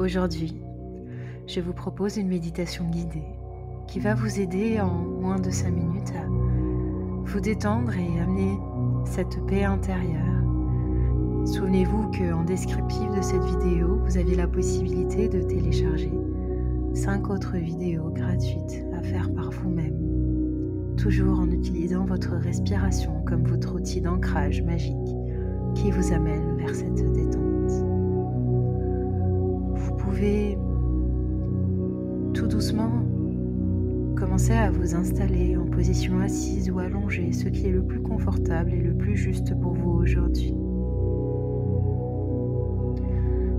Aujourd'hui, je vous propose une méditation guidée qui va vous aider en moins de 5 minutes à vous détendre et amener cette paix intérieure. Souvenez-vous qu'en descriptif de cette vidéo, vous avez la possibilité de télécharger 5 autres vidéos gratuites à faire par vous-même, toujours en utilisant votre respiration comme votre outil d'ancrage magique qui vous amène vers cette détente. Pouvez tout doucement commencer à vous installer en position assise ou allongée, ce qui est le plus confortable et le plus juste pour vous aujourd'hui.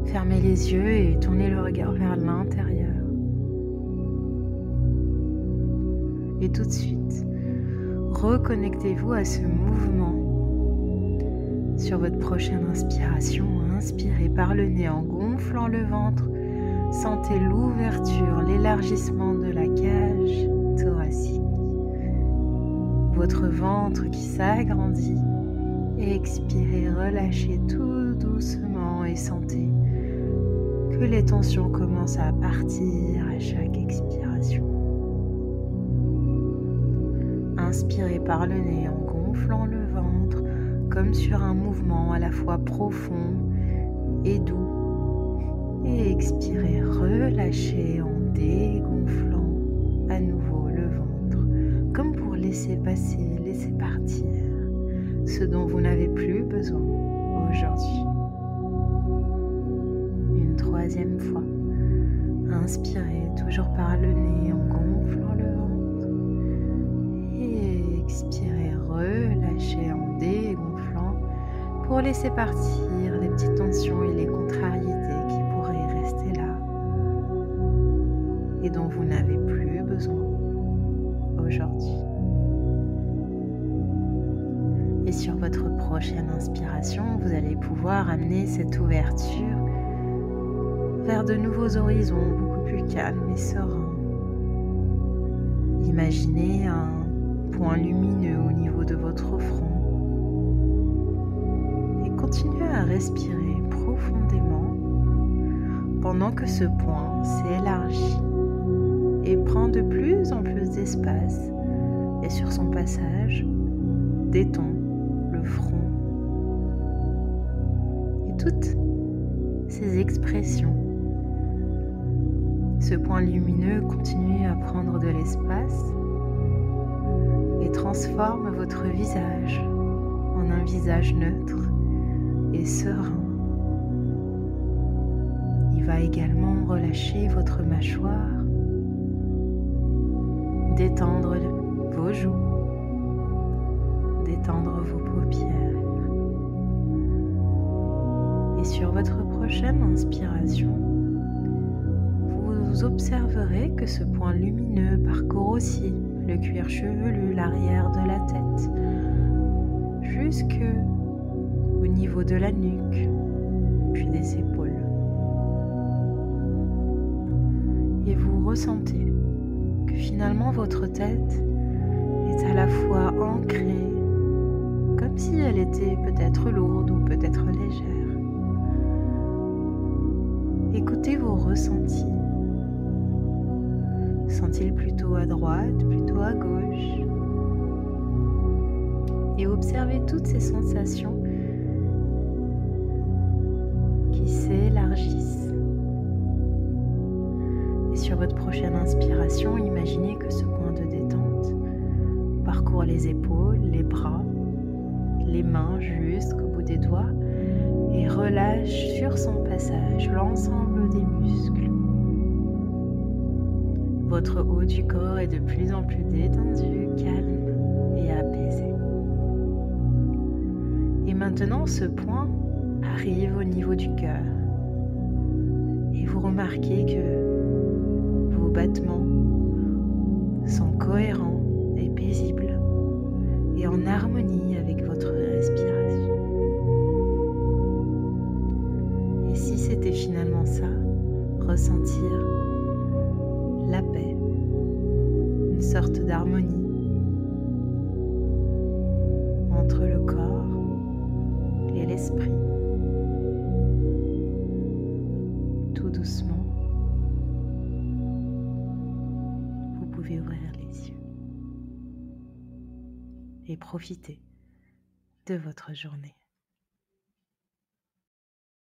Fermez les yeux et tournez le regard vers l'intérieur. Et tout de suite, reconnectez-vous à ce mouvement. Sur votre prochaine inspiration, inspirez par le nez en gonflant le ventre. Sentez l'ouverture, l'élargissement de la cage thoracique. Votre ventre qui s'agrandit. Expirez, relâchez tout doucement et sentez que les tensions commencent à partir à chaque expiration. Inspirez par le nez en gonflant le ventre comme sur un mouvement à la fois profond laisser partir ce dont vous n'avez plus besoin aujourd'hui. Une troisième fois. Inspirez toujours par le nez en gonflant le ventre. Et expirez, relâchez en dégonflant pour laisser partir sur votre prochaine inspiration, vous allez pouvoir amener cette ouverture vers de nouveaux horizons beaucoup plus calmes et sereins. Imaginez un point lumineux au niveau de votre front et continuez à respirer profondément pendant que ce point s'élargit et prend de plus en plus d'espace et sur son passage détend front et toutes ces expressions ce point lumineux continue à prendre de l'espace et transforme votre visage en un visage neutre et serein. Il va également relâcher votre mâchoire, détendre vos joues, détendre vos votre prochaine inspiration, vous observerez que ce point lumineux parcourt aussi le cuir chevelu, l'arrière de la tête, jusque au niveau de la nuque, puis des épaules. Et vous ressentez que finalement votre tête Ressentis. Sont-ils plutôt à droite, plutôt à gauche? Et observez toutes ces sensations qui s'élargissent. Et sur votre prochaine inspiration, imaginez que ce point de détente parcourt les épaules, les bras, les mains jusqu'au bout des doigts relâche sur son passage l'ensemble des muscles. Votre haut du corps est de plus en plus détendu, calme et apaisé. Et maintenant, ce point arrive au niveau du cœur. Et vous remarquez que vos battements sont cohérents ressentir la paix, une sorte d'harmonie entre le corps et l'esprit, tout doucement. vous pouvez ouvrir les yeux et profiter de votre journée.